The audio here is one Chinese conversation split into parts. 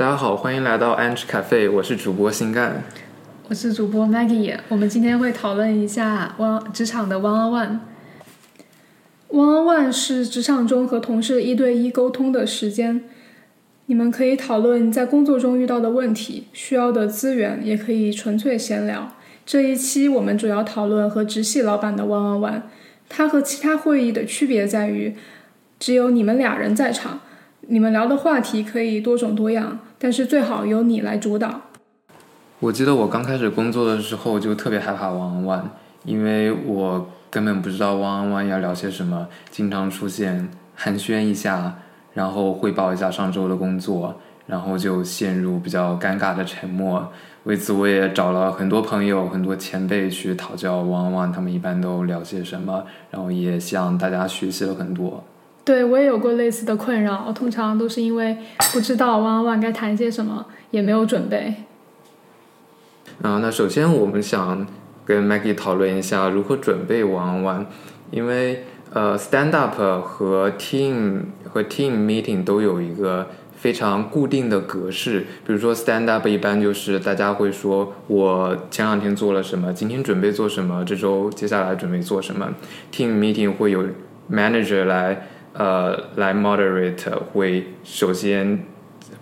大家好，欢迎来到 Ange Cafe，我是主播新干。我是主播 Maggie，我们今天会讨论一下 one 职场的 one on one。one on one 是职场中和同事一对一沟通的时间，你们可以讨论在工作中遇到的问题、需要的资源，也可以纯粹闲聊。这一期我们主要讨论和直系老板的 one on one，它和其他会议的区别在于，只有你们俩人在场，你们聊的话题可以多种多样，但是最好由你来主导。我记得我刚开始工作的时候就特别害怕 one on one，因为我根本不知道 one on one 要聊些什么，经常出现寒暄一下，然后汇报一下上周的工作，然后就陷入比较尴尬的沉默。为此，我也找了很多朋友、很多前辈去讨教 one on one，他们一般都聊些什么，然后也向大家学习了很多。对我也有过类似的困扰，通常都是因为不知道 one on one 该谈些什么，也没有准备。啊，那首先我们想跟 Maggie 讨论一下如何准备 one on one，因为呃，stand up 和 team 和 team meeting 都有一个非常固定的格式。比如说 stand up 一般就是大家会说我前两天做了什么，今天准备做什么，这周接下来准备做什么。team meeting 会有 manager 来呃来 moderate，会首先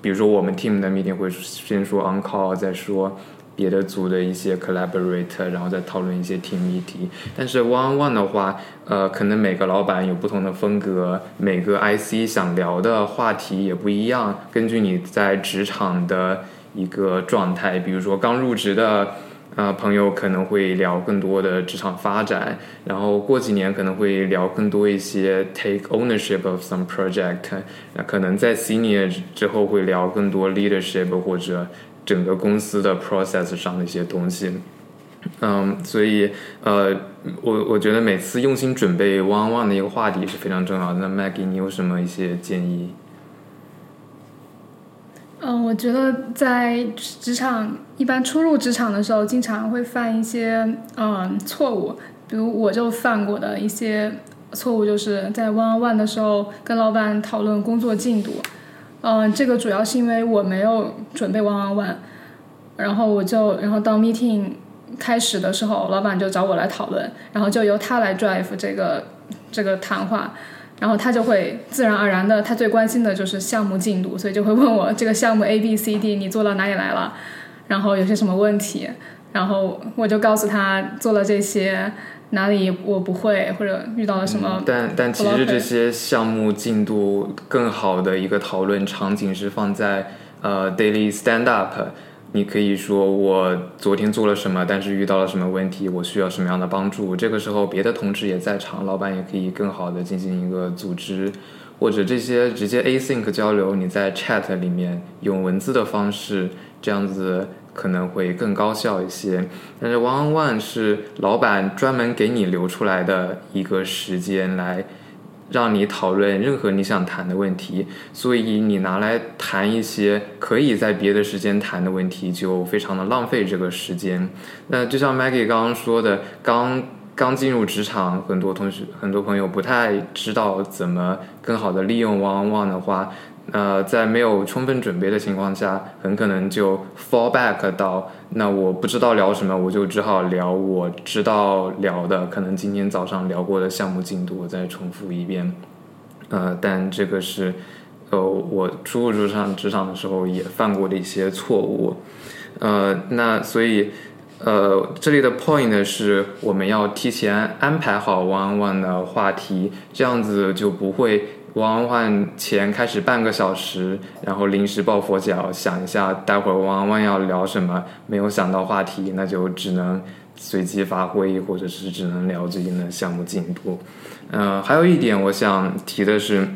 比如说我们 team 的 meeting 会先说 on call，再说。别的组的一些 collaborate，然后再讨论一些 team 议题。但是 one on one 的话，呃，可能每个老板有不同的风格，每个 IC 想聊的话题也不一样。根据你在职场的一个状态，比如说刚入职的呃朋友可能会聊更多的职场发展，然后过几年可能会聊更多一些 take ownership of some project。那可能在 senior 之后会聊更多 leadership 或者。整个公司的 process 上的一些东西，嗯，所以呃，我我觉得每次用心准备 one one 的一个话题是非常重要的。那 Maggie，你有什么一些建议？嗯，我觉得在职场一般初入职场的时候，经常会犯一些嗯错误，比如我就犯过的一些错误，就是在 one on one 的时候跟老板讨论工作进度。嗯，这个主要是因为我没有准备 one on one，然后我就，然后当 meeting 开始的时候，老板就找我来讨论，然后就由他来 drive 这个这个谈话，然后他就会自然而然的，他最关心的就是项目进度，所以就会问我这个项目 A B C D 你做到哪里来了，然后有些什么问题，然后我就告诉他做了这些。哪里我不会，或者遇到了什么？但但其实这些项目进度更好的一个讨论场景是放在呃 daily stand up。你可以说我昨天做了什么，但是遇到了什么问题，我需要什么样的帮助。这个时候别的同事也在场，老板也可以更好的进行一个组织，或者这些直接 async 交流，你在 chat 里面用文字的方式这样子。可能会更高效一些，但是 one on one 是老板专门给你留出来的一个时间来让你讨论任何你想谈的问题，所以你拿来谈一些可以在别的时间谈的问题，就非常的浪费这个时间。那就像 Maggie 刚刚说的，刚刚进入职场，很多同学、很多朋友不太知道怎么更好的利用 one on one 的话。呃，在没有充分准备的情况下，很可能就 fall back 到那我不知道聊什么，我就只好聊我知道聊的，可能今天早上聊过的项目进度，我再重复一遍。呃，但这个是呃我初入职场职场的时候也犯过的一些错误。呃，那所以呃这里的 point 是我们要提前安排好 one one 的话题，这样子就不会。one one 前开始半个小时，然后临时抱佛脚，想一下待会儿玩玩要聊什么，没有想到话题，那就只能随机发挥，或者是只能聊最近的项目进度。嗯，还有一点我想提的是，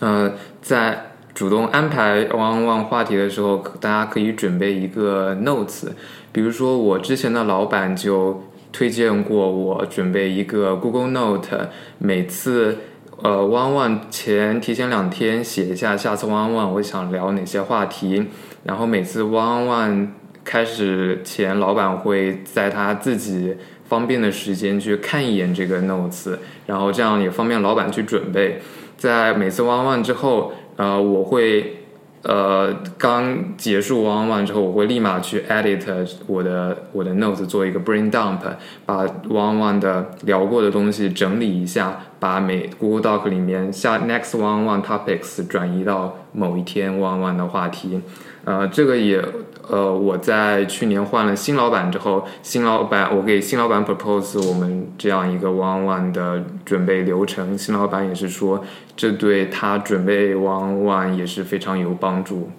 呃，在主动安排 one one 话题的时候，大家可以准备一个 notes，比如说我之前的老板就推荐过我准备一个 Google Note，每次。呃，汪汪前提前两天写一下，下次汪汪我想聊哪些话题，然后每次汪汪开始前，老板会在他自己方便的时间去看一眼这个 notes，然后这样也方便老板去准备。在每次汪汪之后，呃，我会呃刚结束 one on one 之后，我会立马去 edit 我的我的 notes 做一个 brain dump，把 one on one 的聊过的东西整理一下，把每 Google Doc 里面下 next one One topics 转移到某一天 one One 的话题。呃，这个也呃，我在去年换了新老板之后，新老板我给新老板 propose 我们这样一个 one One 的准备流程，新老板也是说，这对他准备 one One 也是非常有帮助。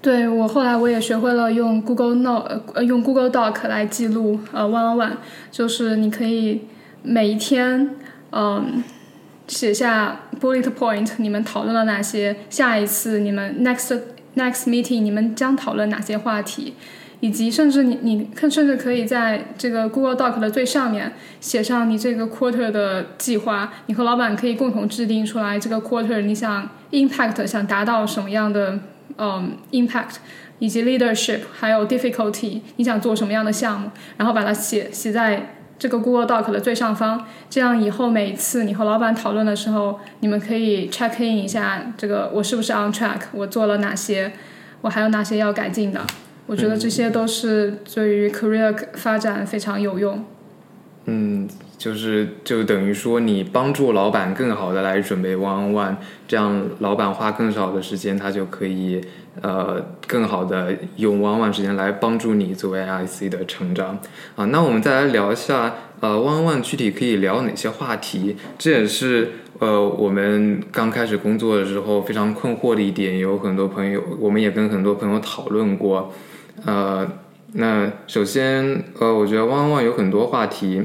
对我后来我也学会了用 Google Note 呃用 Google Doc 来记录呃 one one，就是你可以每一天嗯写下 bullet point，你们讨论了哪些，下一次你们 next。Next meeting，你们将讨论哪些话题，以及甚至你你看，甚至可以在这个 Google Doc 的最上面写上你这个 quarter 的计划。你和老板可以共同制定出来这个 quarter 你想 impact 想达到什么样的嗯 impact，以及 leadership 还有 difficulty 你想做什么样的项目，然后把它写写在。这个 Google Doc 的最上方，这样以后每次你和老板讨论的时候，你们可以 check in 一下，这个我是不是 on track，我做了哪些，我还有哪些要改进的。我觉得这些都是对于 career 发展非常有用。嗯，就是就等于说你帮助老板更好的来准备 one on one，这样老板花更少的时间，他就可以。呃，更好的用 one one 时间来帮助你作为 IC 的成长啊。那我们再来聊一下，呃，one one 具体可以聊哪些话题？这也是呃我们刚开始工作的时候非常困惑的一点。有很多朋友，我们也跟很多朋友讨论过。呃，那首先，呃，我觉得 one one 有很多话题，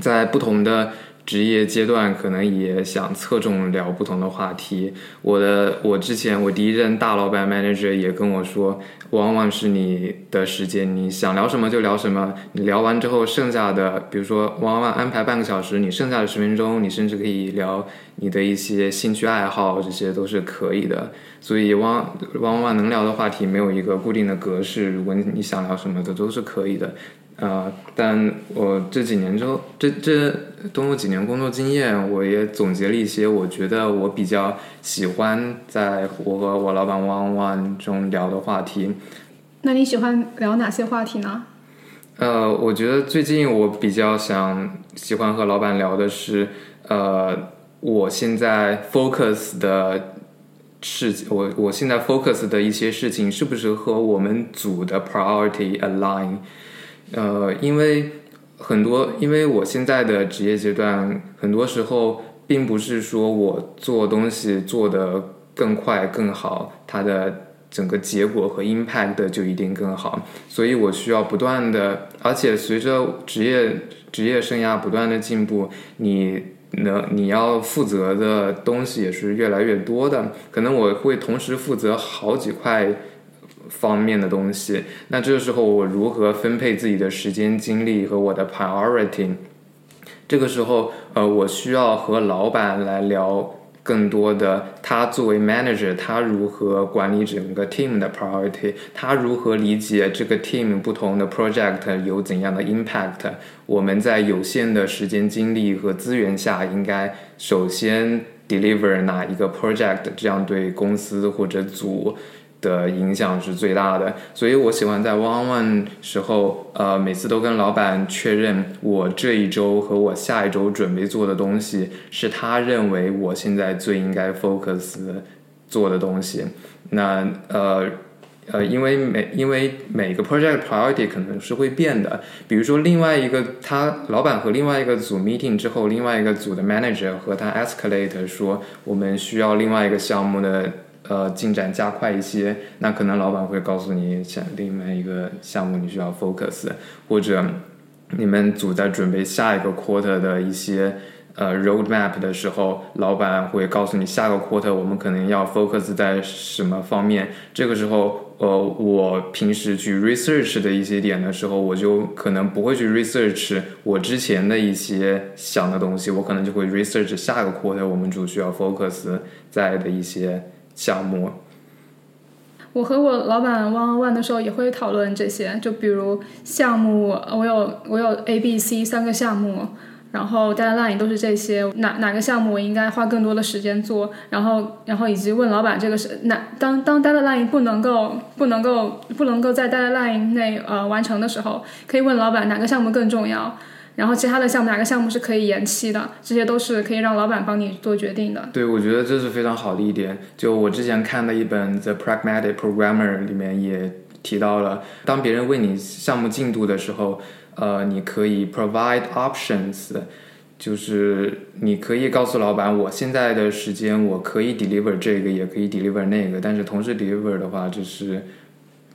在不同的。职业阶段可能也想侧重聊不同的话题。我的我之前我第一任大老板 manager 也跟我说，往往是你的时间，你想聊什么就聊什么。你聊完之后，剩下的比如说往往安排半个小时，你剩下的十分钟，你甚至可以聊你的一些兴趣爱好，这些都是可以的。所以往往往能聊的话题没有一个固定的格式，如果你想聊什么的都是可以的。啊！但我这几年之后，这这都有几年工作经验，我也总结了一些，我觉得我比较喜欢在我和我老板 one one 中聊的话题。那你喜欢聊哪些话题呢？呃，我觉得最近我比较想喜欢和老板聊的是，呃，我现在 focus 的事情，我我现在 focus 的一些事情是不是和我们组的 priority align？呃，因为很多，因为我现在的职业阶段，很多时候并不是说我做东西做得更快更好，它的整个结果和 impact 就一定更好，所以我需要不断的，而且随着职业职业生涯不断的进步，你能你要负责的东西也是越来越多的，可能我会同时负责好几块。方面的东西，那这个时候我如何分配自己的时间、精力和我的 priority？这个时候，呃，我需要和老板来聊更多的，他作为 manager，他如何管理整个 team 的 priority？他如何理解这个 team 不同的 project 有怎样的 impact？我们在有限的时间、精力和资源下，应该首先 deliver 哪一个 project？这样对公司或者组。的影响是最大的，所以我喜欢在 one one 时候，呃，每次都跟老板确认我这一周和我下一周准备做的东西是他认为我现在最应该 focus 做的东西。那呃呃，因为每因为每个 project priority 可能是会变的，比如说另外一个他老板和另外一个组 meeting 之后，另外一个组的 manager 和他 escalate 说我们需要另外一个项目的。呃，进展加快一些，那可能老板会告诉你，像另外一个项目你需要 focus，或者你们组在准备下一个 quarter 的一些呃 roadmap 的时候，老板会告诉你下个 quarter 我们可能要 focus 在什么方面。这个时候，呃，我平时去 research 的一些点的时候，我就可能不会去 research 我之前的一些想的东西，我可能就会 research 下个 quarter 我们组需要 focus 在的一些。项目，我和我老板 one on one 的时候也会讨论这些，就比如项目，我有我有 A、B、C 三个项目，然后 deadline 都是这些，哪哪个项目我应该花更多的时间做，然后然后以及问老板这个是哪当当 deadline 不能够不能够不能够在 deadline 内呃完成的时候，可以问老板哪个项目更重要。然后其他的项目哪个项目是可以延期的？这些都是可以让老板帮你做决定的。对，我觉得这是非常好的一点。就我之前看的一本《The Pragmatic Programmer》里面也提到了，当别人问你项目进度的时候，呃，你可以 provide options，就是你可以告诉老板，我现在的时间我可以 deliver 这个，也可以 deliver 那个，但是同时 deliver 的话，就是。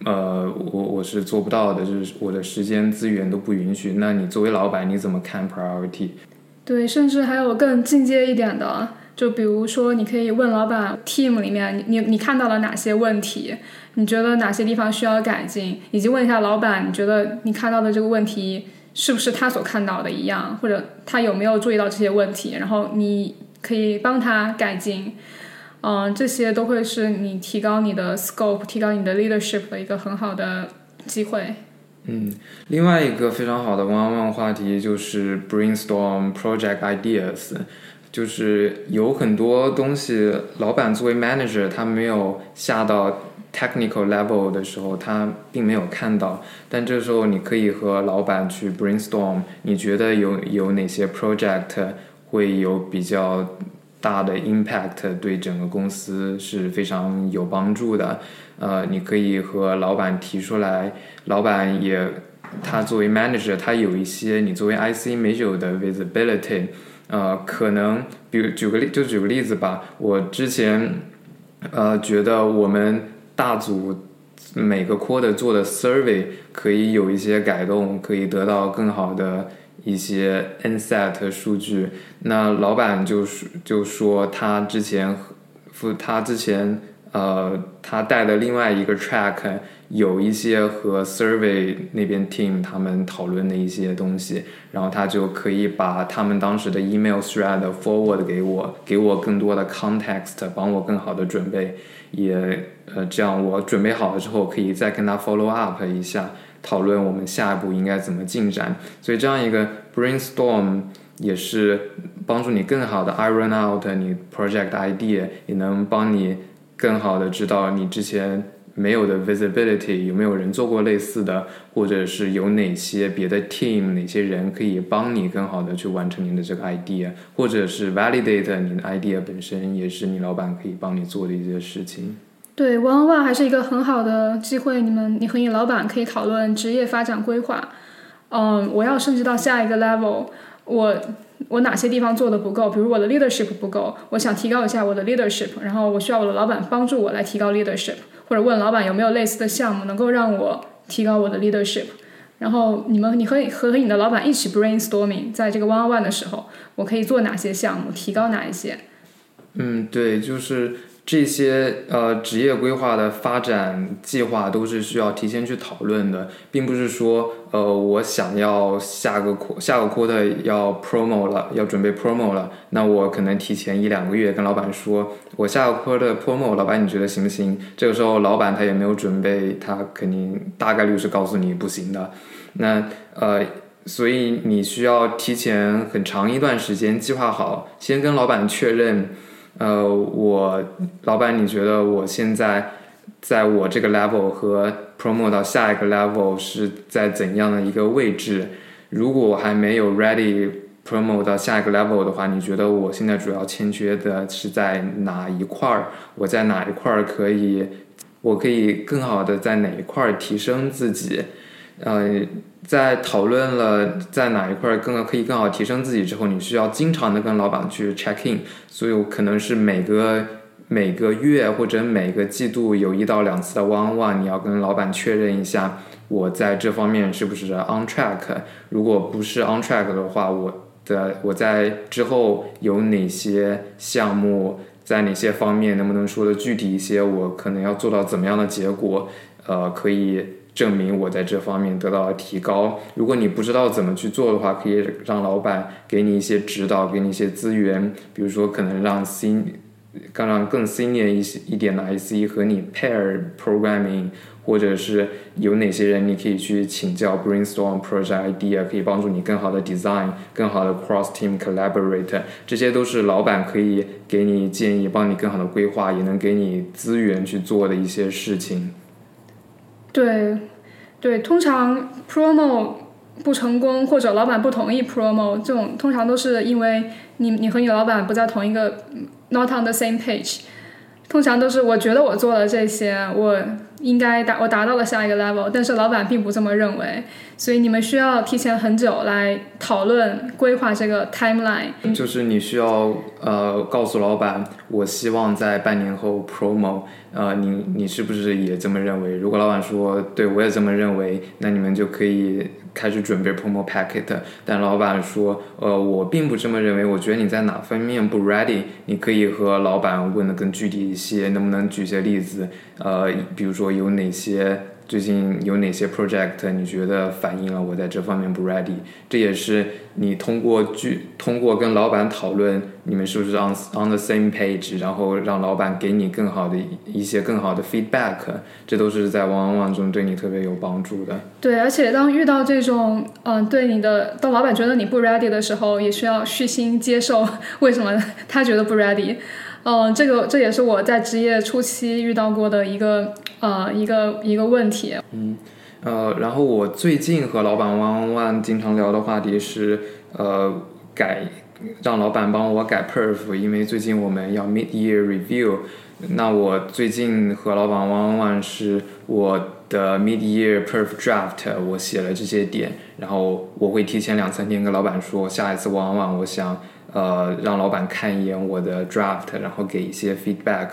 呃，我我是做不到的，就是我的时间资源都不允许。那你作为老板，你怎么看 priority？对，甚至还有更进阶一点的，就比如说，你可以问老板，team 里面你你看到了哪些问题？你觉得哪些地方需要改进？以及问一下老板，你觉得你看到的这个问题是不是他所看到的一样？或者他有没有注意到这些问题？然后你可以帮他改进。嗯，这些都会是你提高你的 scope、提高你的 leadership 的一个很好的机会。嗯，另外一个非常好的 one-on-one 话题就是 brainstorm project ideas，就是有很多东西，老板作为 manager 他没有下到 technical level 的时候，他并没有看到，但这时候你可以和老板去 brainstorm，你觉得有有哪些 project 会有比较。大的 impact 对整个公司是非常有帮助的，呃，你可以和老板提出来，老板也他作为 manager，他有一些你作为 IC 没有的 visibility，呃，可能比如举个例，就举个例子吧，我之前呃觉得我们大组每个 quarter 做的 survey 可以有一些改动，可以得到更好的。一些 inset 数据，那老板就是就说他之前，他之前呃他带的另外一个 track 有一些和 survey 那边 team 他们讨论的一些东西，然后他就可以把他们当时的 email thread forward 给我，给我更多的 context，帮我更好的准备，也呃这样我准备好了之后可以再跟他 follow up 一下。讨论我们下一步应该怎么进展，所以这样一个 brainstorm 也是帮助你更好的 iron out 你 project idea，也能帮你更好的知道你之前没有的 visibility 有没有人做过类似的，或者是有哪些别的 team 哪些人可以帮你更好的去完成你的这个 idea，或者是 validate 你的 idea 本身也是你老板可以帮你做的一些事情。对，One on One 还是一个很好的机会。你们，你和你老板可以讨论职业发展规划。嗯，我要升级到下一个 level，我我哪些地方做的不够？比如我的 leadership 不够，我想提高一下我的 leadership，然后我需要我的老板帮助我来提高 leadership，或者问老板有没有类似的项目能够让我提高我的 leadership。然后你们，你和和和你的老板一起 brainstorming，在这个 One on One 的时候，我可以做哪些项目，提高哪一些？嗯，对，就是。这些呃职业规划的发展计划都是需要提前去讨论的，并不是说呃我想要下个下个 quarter 要 promo 了，要准备 promo 了，那我可能提前一两个月跟老板说，我下个 quarter promo，老板你觉得行不行？这个时候老板他也没有准备，他肯定大概率是告诉你不行的。那呃，所以你需要提前很长一段时间计划好，先跟老板确认。呃，我老板，你觉得我现在在我这个 level 和 promote 到下一个 level 是在怎样的一个位置？如果我还没有 ready promote 到下一个 level 的话，你觉得我现在主要欠缺的是在哪一块儿？我在哪一块儿可以，我可以更好的在哪一块儿提升自己？呃。在讨论了在哪一块更可以更好提升自己之后，你需要经常的跟老板去 check in，所以可能是每个每个月或者每个季度有一到两次的 one one，你要跟老板确认一下我在这方面是不是 on track。如果不是 on track 的话，我的我在之后有哪些项目，在哪些方面能不能说的具体一些？我可能要做到怎么样的结果？呃，可以。证明我在这方面得到了提高。如果你不知道怎么去做的话，可以让老板给你一些指导，给你一些资源。比如说，可能让新刚让更 senior 一些一点的 IC 和你 pair programming，或者是有哪些人你可以去请教 brainstorm project idea，可以帮助你更好的 design，更好的 cross team collaborate，这些都是老板可以给你建议，帮你更好的规划，也能给你资源去做的一些事情。对，对，通常 promo 不成功或者老板不同意 promo 这种，通常都是因为你你和你老板不在同一个 not on the same page。通常都是我觉得我做了这些，我应该达我达到了下一个 level，但是老板并不这么认为，所以你们需要提前很久来讨论规划这个 timeline。就是你需要呃告诉老板，我希望在半年后 promo，呃，你你是不是也这么认为？如果老板说对我也这么认为，那你们就可以。开始准备 promo packet，但老板说，呃，我并不这么认为，我觉得你在哪方面不 ready，你可以和老板问的更具体一些，能不能举些例子？呃，比如说有哪些？最近有哪些 project 你觉得反映了我在这方面不 ready？这也是你通过去通过跟老板讨论，你们是不是 on on the same page，然后让老板给你更好的一些更好的 feedback，这都是在 one on one 中对你特别有帮助的。对，而且当遇到这种嗯对你的，当老板觉得你不 ready 的时候，也需要虚心接受为什么他觉得不 ready。嗯，这个这也是我在职业初期遇到过的一个呃一个一个问题。嗯，呃，然后我最近和老板 one on one 经常聊的话题是呃改让老板帮我改 perf，因为最近我们要 mid year review。那我最近和老板 one on one 是我的 mid year perf draft，我写了这些点，然后我会提前两三天跟老板说，下一次 one on one 我想。呃，让老板看一眼我的 draft，然后给一些 feedback。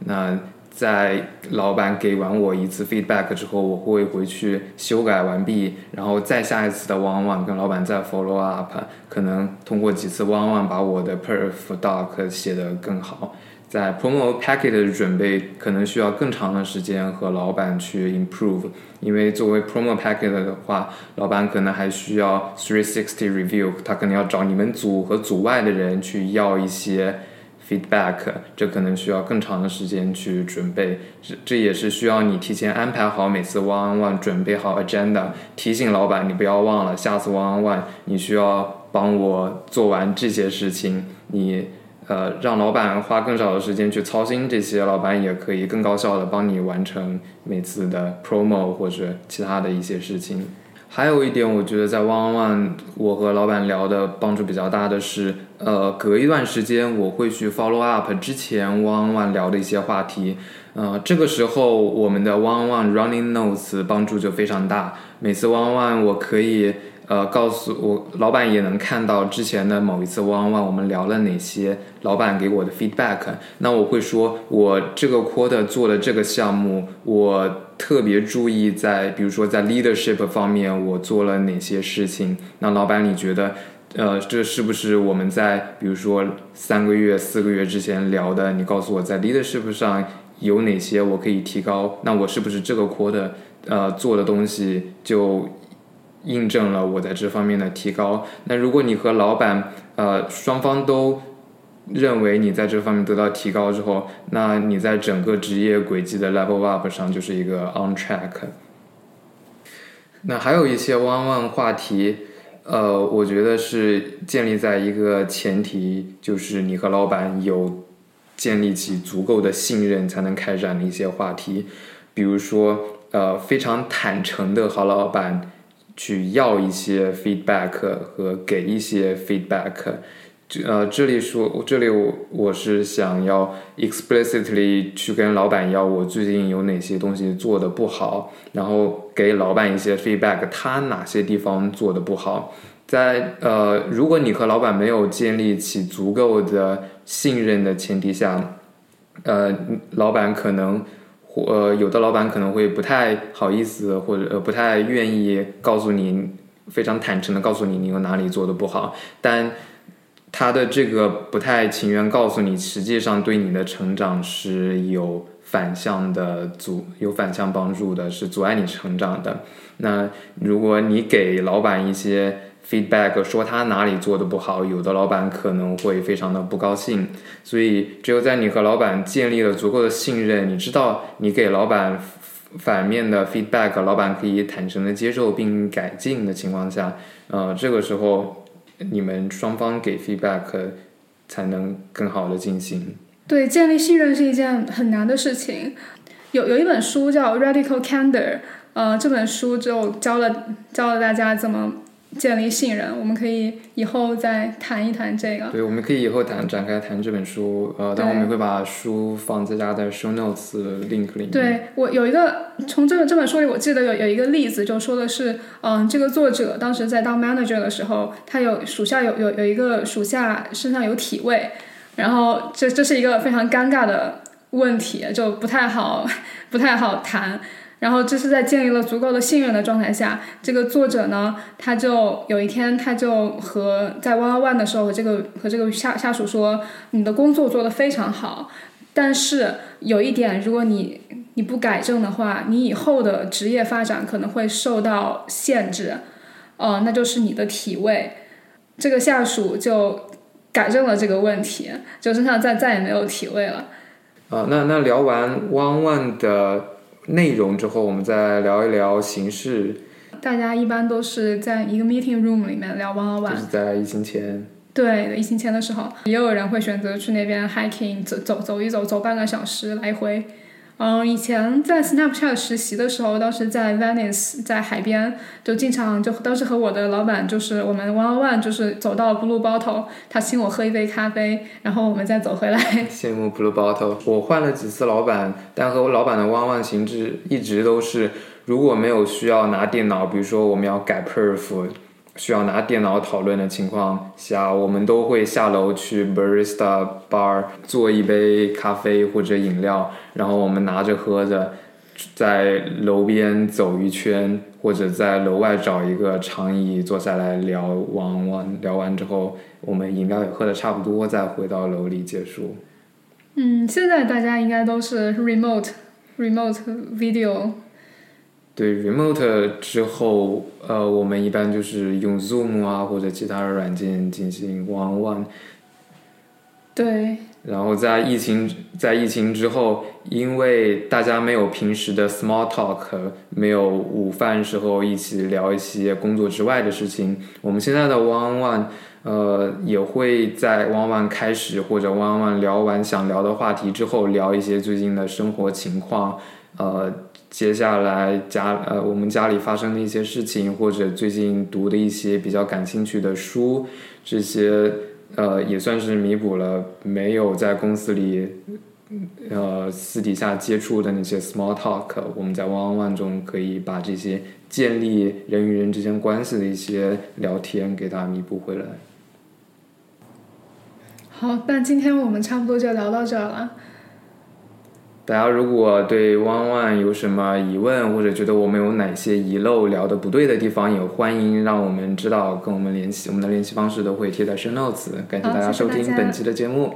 那在老板给完我一次 feedback 之后，我会回去修改完毕，然后再下一次的 one one 跟老板再 follow up，可能通过几次 one one 把我的 perf doc 写得更好。在 promo packet 的准备可能需要更长的时间和老板去 improve，因为作为 promo packet 的话，老板可能还需要 three sixty review，他可能要找你们组和组外的人去要一些 feedback，这可能需要更长的时间去准备，这这也是需要你提前安排好每次 one on one，准备好 agenda，提醒老板你不要忘了下次 one on one 你需要帮我做完这些事情，你。呃，让老板花更少的时间去操心这些，老板也可以更高效的帮你完成每次的 promo 或者其他的一些事情。还有一点，我觉得在 one on one 我和老板聊的帮助比较大的是，呃，隔一段时间我会去 follow up 之前 one on one 聊的一些话题。呃，这个时候我们的 one on one running notes 帮助就非常大。每次 one on one 我可以。呃，告诉我，老板也能看到之前的某一次 one on one 我们聊了哪些，老板给我的 feedback。那我会说，我这个 quarter 做的这个项目，我特别注意在，比如说在 leadership 方面，我做了哪些事情。那老板，你觉得，呃，这是不是我们在比如说三个月、四个月之前聊的？你告诉我在 leadership 上有哪些我可以提高？那我是不是这个 quarter 呃做的东西就？印证了我在这方面的提高。那如果你和老板呃双方都认为你在这方面得到提高之后，那你在整个职业轨迹的 level up 上就是一个 on track。那还有一些弯弯话题，呃，我觉得是建立在一个前提，就是你和老板有建立起足够的信任才能开展的一些话题，比如说呃非常坦诚的和老板。去要一些 feedback 和给一些 feedback，呃，这里说这里我我是想要 explicitly 去跟老板要我最近有哪些东西做的不好，然后给老板一些 feedback，他哪些地方做的不好，在呃，如果你和老板没有建立起足够的信任的前提下，呃，老板可能。呃，有的老板可能会不太好意思，或者不太愿意告诉你，非常坦诚的告诉你你有哪里做的不好，但他的这个不太情愿告诉你，实际上对你的成长是有反向的阻，有反向帮助的，是阻碍你成长的。那如果你给老板一些 feedback，说他哪里做的不好，有的老板可能会非常的不高兴。所以只有在你和老板建立了足够的信任，你知道你给老板反面的 feedback，老板可以坦诚的接受并改进的情况下，呃，这个时候你们双方给 feedback 才能更好的进行。对，建立信任是一件很难的事情。有有一本书叫《Radical Candor》，呃，这本书就教了教了大家怎么建立信任。我们可以以后再谈一谈这个。对，我们可以以后谈展开谈这本书，呃，但我们会把书放在家的 show notes link 里面。对我有一个从这个这本书里，我记得有有一个例子，就说的是，嗯，这个作者当时在当 manager 的时候，他有属下有有有一个属下身上有体味，然后这这是一个非常尴尬的。问题就不太好，不太好谈。然后这是在建立了足够的信任的状态下，这个作者呢，他就有一天他就和在 one One 的时候，和这个和这个下下属说，你的工作做得非常好，但是有一点，如果你你不改正的话，你以后的职业发展可能会受到限制。哦，那就是你的体位。这个下属就改正了这个问题，就身上再再也没有体位了。啊，那那聊完 One One 的内容之后，我们再聊一聊形式。大家一般都是在一个 meeting room 里面聊 One One。就是在疫情前。对，疫情前的时候，也有人会选择去那边 hiking 走走走一走，走半个小时来回。嗯，以前在 Snapchat 实习的时候，当时在 Venice，在海边，就经常就当时和我的老板就是我们 one on one，就是走到 Blue Bottle，他请我喝一杯咖啡，然后我们再走回来。羡慕 Blue Bottle，我换了几次老板，但和我老板的 one on one 形式一直都是，如果没有需要拿电脑，比如说我们要改 perf。需要拿电脑讨论的情况下，我们都会下楼去 barista bar 做一杯咖啡或者饮料，然后我们拿着喝着，在楼边走一圈，或者在楼外找一个长椅坐下来聊完完聊完之后，我们饮料也喝的差不多，再回到楼里结束。嗯，现在大家应该都是 remote remote video。对 remote 之后，呃，我们一般就是用 Zoom 啊或者其他的软件进行 one one。对。然后在疫情在疫情之后，因为大家没有平时的 small talk，没有午饭时候一起聊一些工作之外的事情，我们现在的 one one，呃，也会在 one one 开始或者 one one 聊完想聊的话题之后，聊一些最近的生活情况，呃。接下来家呃，我们家里发生的一些事情，或者最近读的一些比较感兴趣的书，这些呃也算是弥补了没有在公司里呃私底下接触的那些 small talk。我们在 one on one 中可以把这些建立人与人之间关系的一些聊天给它弥补回来。好，那今天我们差不多就聊到这了。大家如果对 One One 有什么疑问，或者觉得我们有哪些遗漏聊的不对的地方，也欢迎让我们知道，跟我们联系。我们的联系方式都会贴在 Show Notes。感谢大家收听本期的节目。